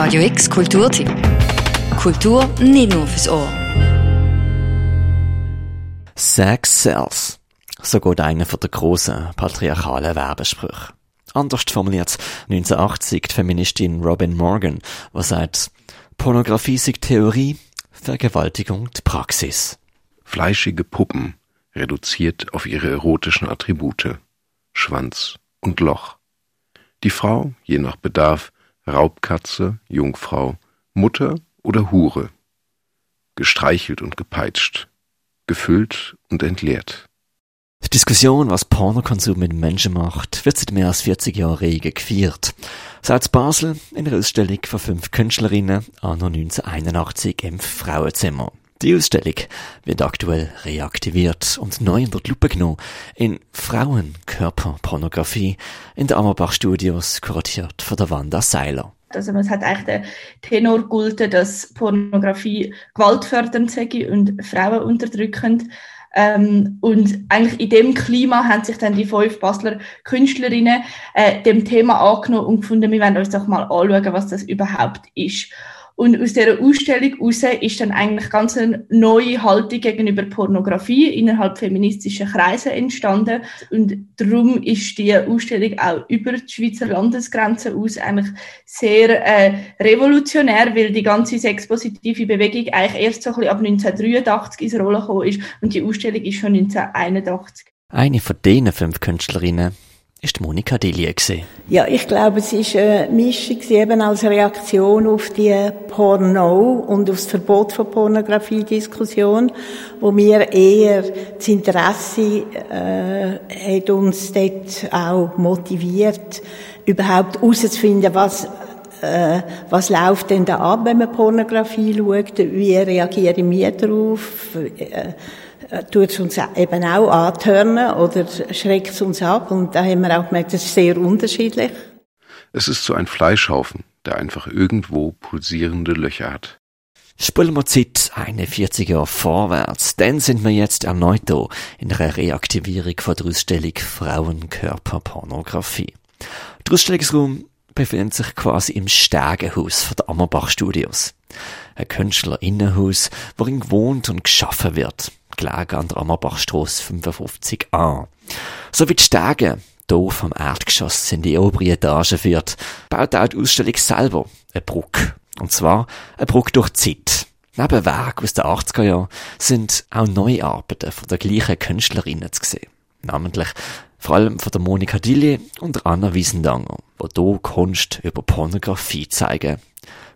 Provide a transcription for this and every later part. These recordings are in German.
Radio X Kulturtipp. Kultur nicht nur fürs Ohr. Sex sells. So geht einer von der grossen patriarchalen Werbesprüche. Anders formuliert 1980 die Feministin Robin Morgan, was sagt, Pornografie sei Theorie, Vergewaltigung die Praxis. Fleischige Puppen, reduziert auf ihre erotischen Attribute, Schwanz und Loch. Die Frau, je nach Bedarf, Raubkatze, Jungfrau, Mutter oder Hure. Gestreichelt und gepeitscht, gefüllt und entleert. Die Diskussion, was Pornokonsum mit Menschen macht, wird seit mehr als 40 Jahren rege gefeiert. Seit Basel in einer Ausstellung von fünf Künstlerinnen anno 1981 im Frauenzimmer. Die Ausstellung wird aktuell reaktiviert und neu unter die Lupe genommen in Frauenkörperpornografie in der Ammerbach Studios, kuratiert von der Wanda Seiler. Also es hat eigentlich den Tenor gehalten, dass Pornografie gewaltfördernd sei und Frauen unterdrückend. Ähm, und eigentlich in dem Klima haben sich dann die fünf Basler Künstlerinnen äh, dem Thema angenommen und gefunden, wir wollen uns doch mal anschauen, was das überhaupt ist. Und aus dieser Ausstellung heraus ist dann eigentlich ganz eine neue Haltung gegenüber Pornografie innerhalb feministischer Kreise entstanden. Und darum ist die Ausstellung auch über die Schweizer Landesgrenzen aus eigentlich sehr äh, revolutionär, weil die ganze sexpositive Bewegung eigentlich erst so ein bisschen ab 1983 ins Rollen gekommen ist und die Ausstellung ist schon 1981. Eine von diesen fünf Künstlerinnen ist Monika gesehen. Ja, ich glaube, es ist eine Mischung eben als Reaktion auf die Porno und auf das Verbot von Pornografie-Diskussion, wo mir eher das Interesse äh, hat uns dort auch motiviert, überhaupt herauszufinden, was äh, was läuft denn da ab, wenn man Pornografie schaut? Wie reagieren wir darauf? Äh, äh, tut es uns eben auch antörnen oder schreckt es uns ab. Und da haben wir auch gemerkt, das ist sehr unterschiedlich. Es ist so ein Fleischhaufen, der einfach irgendwo pulsierende Löcher hat. Spulen wir Zeit 41 Jahre vorwärts, dann sind wir jetzt erneut da in einer Reaktivierung von der Ausstellung Frauenkörperpornografie. Der Ausstellungsraum befindet sich quasi im Stegenhaus von der Ammerbach Studios. Ein Künstlerinnenhaus, worin gewohnt und geschaffen wird gelegen an der Ammerbachstrasse 55a. So wie die Stege hier vom Erdgeschoss in die obere Etage führt, baut auch die Ausstellung selber eine Brücke. Und zwar eine Brücke durch die Zeit. Neben Werk aus den 80er Jahren sind auch neue Arbeiten von der gleichen Künstlerinnen zu sehen. Namentlich vor allem von der Monika Dillier und Anna Wiesendanger, die hier Kunst über Pornografie zeigen.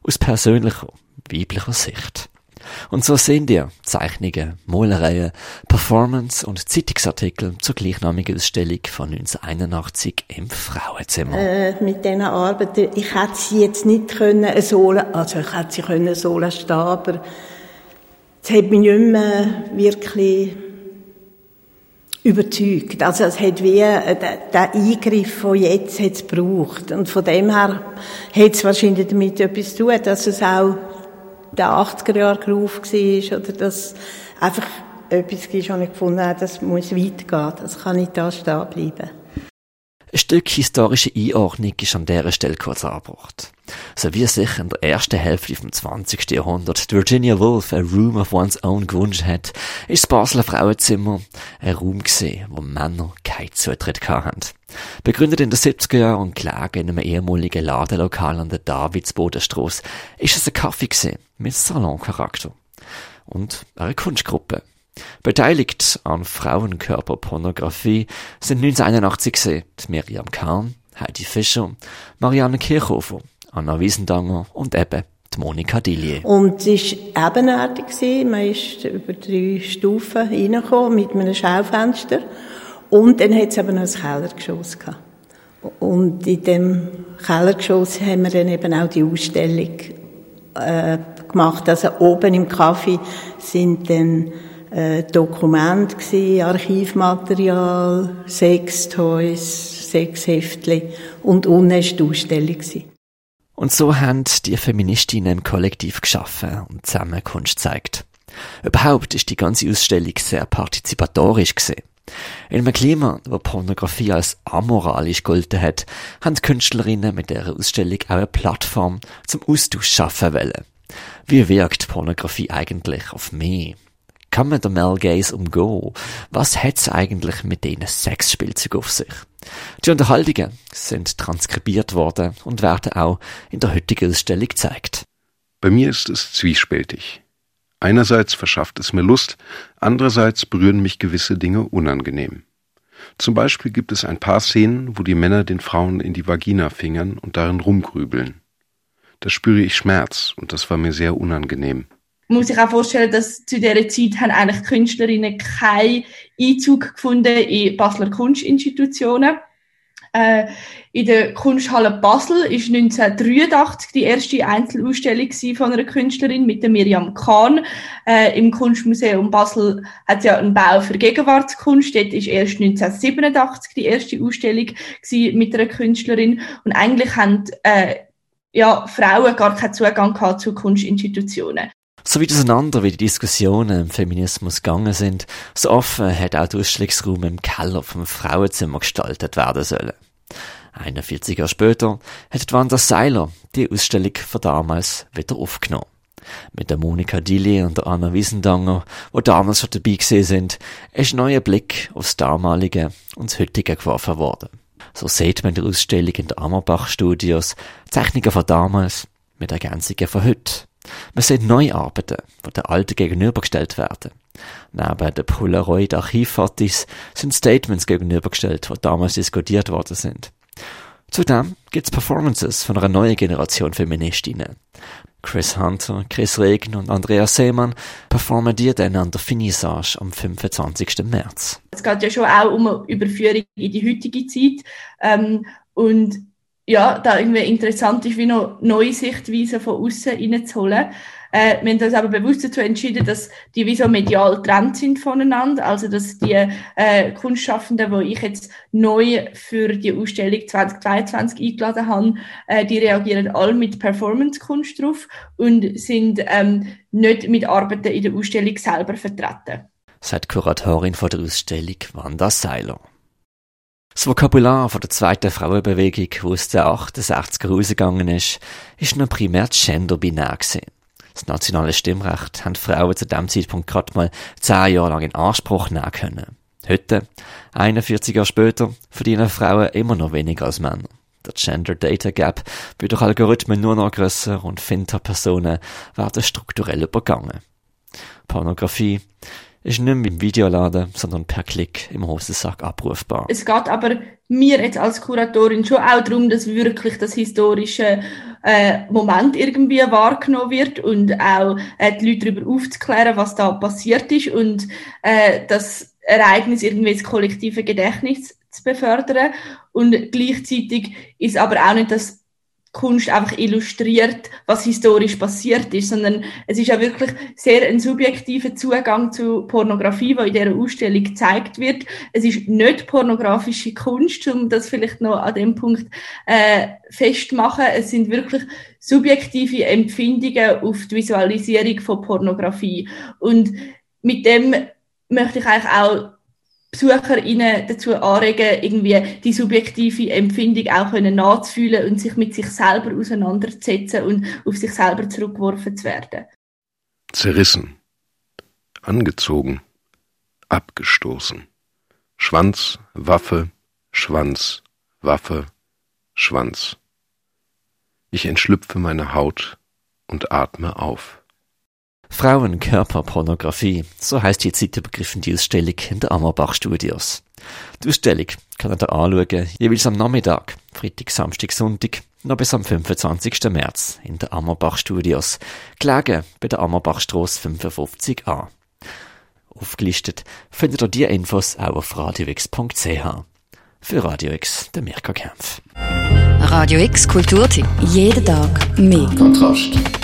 Aus persönlicher, weiblicher Sicht. Und so sehen ihr Zeichnungen, Malereien, Performance und Zeitungsartikel zur gleichnamigen Ausstellung von 1981 im Frauenzimmer. Äh, mit diesen Arbeiten, ich hätte sie jetzt nicht können so, also ich hätte sie können so stehen, aber es hat mich nicht mehr wirklich überzeugt. Also es hat wie, äh, der Eingriff von jetzt hat es gebraucht. Und von dem her hat es wahrscheinlich damit etwas zu tun, dass es auch der 80er Jahre Groove war oder dass einfach etwas ist, wo ich gefunden habe, das muss weitergehen, das kann nicht da stehen bleiben. Ein Stück historische Einordnung ist an dieser Stelle kurz angebracht. So wie sich in der ersten Hälfte vom 20. Jahrhundert Virginia Woolf a Room of One's Own gewünscht hat, ist das Basler Frauenzimmer ein Raum gesehen, wo Männer keinen Zutritt hatten. Begründet in den 70er Jahren und gelegen in einem ehemaligen Ladenlokal an der Davidsbodenstrasse, ist es ein Kaffee gesehen mit Saloncharakter. Und eine Kunstgruppe. Beteiligt an Frauenkörperpornografie sind 1981 gesehen Miriam Kahn, Heidi Fischer, Marianne Kirchhofer, Anna Wiesendanger und eben die Monika Dillier. Und es war ebenerdig. Man ist über drei Stufen reingekommen mit einem Schaufenster. Und dann hat es eben noch ein Kellergeschoss gehabt. Und in dem Kellergeschoss haben wir dann eben auch die Ausstellung äh, gemacht. Also oben im Kaffee sind dann äh, Dokumente gewesen, Archivmaterial, Sextoys, Sexheftli und unten war die Ausstellung. Gewesen. Und so haben die Feministinnen im Kollektiv geschaffen und zusammen Kunst gezeigt. Überhaupt ist die ganze Ausstellung sehr partizipatorisch gesehen. In einem Klima, wo Pornografie als amoralisch gelten hat, haben Künstlerinnen mit dieser Ausstellung auch eine Plattform zum Austausch schaffen wollen. Wie wirkt Pornografie eigentlich auf mich? Kann man den Male Gaze umgehen? Was hat's eigentlich mit diesen Sexspielzeugen auf sich? Die Unterhaltungen sind transkribiert worden und werden auch in der heutigen Ausstellung gezeigt. Bei mir ist es zwiespältig. Einerseits verschafft es mir Lust, andererseits berühren mich gewisse Dinge unangenehm. Zum Beispiel gibt es ein paar Szenen, wo die Männer den Frauen in die Vagina fingern und darin rumgrübeln. Da spüre ich Schmerz und das war mir sehr unangenehm. Man muss sich auch vorstellen, dass zu dieser Zeit haben eigentlich Künstlerinnen keinen Einzug gefunden in Basler Kunstinstitutionen. Äh, in der Kunsthalle Basel ist 1983 die erste Einzelausstellung von einer Künstlerin mit der Miriam Kahn. Äh, Im Kunstmuseum Basel hat es ja einen Bau für Gegenwartskunst. Dort ist erst 1987 die erste Ausstellung mit einer Künstlerin. Und eigentlich haben äh, ja, Frauen gar keinen Zugang zu Kunstinstitutionen. So wie auseinander wie die Diskussionen im Feminismus gegangen sind, so offen hat auch der Ausstellungsraum im Keller vom Frauenzimmer gestaltet werden sollen. 41 Jahre später hat Wanda Seiler die Ausstellung von damals wieder aufgenommen. Mit der Monika Dilly und der Anna Wiesendanger, wo damals schon dabei gesehen sind, ist ein neuer Blick aufs damalige und das heutige geworfen worden. So sieht man in der Ausstellung in der Ammerbach Studios Zeichnungen von damals mit Ergänzungen von heute. Man sieht neue Arbeiten, die den alten gegenübergestellt werden. Neben den Polaroid-Archivfotos sind Statements gegenübergestellt, die damals diskutiert worden sind. Zudem gibt es Performances von einer neuen Generation Feministinnen. Chris Hunter, Chris Regen und Andrea Seemann performen die dann an der Finissage am 25. März. Es geht ja schon auch um eine Überführung in die heutige Zeit. Ähm, und ja, da irgendwie interessant ist, wie noch neue Sichtweisen von außen reinzuholen. Äh, wir haben uns aber bewusst dazu entschieden, dass die wie so medial getrennt sind voneinander. Also, dass die äh, Kunstschaffenden, die ich jetzt neu für die Ausstellung 2022 eingeladen habe, äh, die reagieren alle mit Performance-Kunst drauf und sind ähm, nicht mit Arbeiten in der Ausstellung selber vertreten. Sagt Kuratorin von der Ausstellung Wanda Seiler. Das Vokabular von der zweiten Frauenbewegung, die aus den 68er rausgegangen ist, ist noch primär genderbinär gewesen. Das nationale Stimmrecht haben Frauen zu dem Zeitpunkt gerade mal zehn Jahre lang in Anspruch nehmen können. Heute, 41 Jahre später, verdienen Frauen immer noch weniger als Männer. Der Gender Data Gap wird durch Algorithmen nur noch grösser und Finter-Personen werden strukturell übergangen. Pornografie ist nicht mehr im Videoladen, sondern per Klick im Hosensack abrufbar. Es geht aber mir jetzt als Kuratorin schon auch darum, dass wirklich das historische äh, Moment irgendwie wahrgenommen wird und auch äh, die Leute darüber aufzuklären, was da passiert ist und äh, das Ereignis irgendwie ins kollektive Gedächtnis zu befördern. Und gleichzeitig ist aber auch nicht das Kunst einfach illustriert, was historisch passiert ist, sondern es ist ja wirklich sehr ein subjektiver Zugang zu Pornografie, der in dieser Ausstellung gezeigt wird. Es ist nicht pornografische Kunst, um das vielleicht noch an dem Punkt äh, festmachen. Es sind wirklich subjektive Empfindungen auf die Visualisierung von Pornografie. Und mit dem möchte ich eigentlich auch BesucherInnen dazu anregen, irgendwie die subjektive Empfindung auch können nachzufühlen und sich mit sich selber auseinanderzusetzen und auf sich selber zurückgeworfen zu werden. Zerrissen, angezogen, abgestoßen. Schwanz, Waffe, Schwanz, Waffe, Schwanz. Ich entschlüpfe meine Haut und atme auf. Frauenkörperpornografie, so heißt die Zeitübergriff in die Ausstellung in der Ammerbach Studios. Die Ausstellung kann da anschauen, jeweils am Nachmittag, Freitag, Samstag, Sonntag, noch bis am 25. März in der Ammerbach Studios, gelegen bei der Ammerbachstrasse 55a. Aufgelistet findet ihr die Infos auch auf radiox.ch. Für Radio X, der Mirka Kempf. Radio X Kulturtipp. Jeden Tag mehr. Kontrast.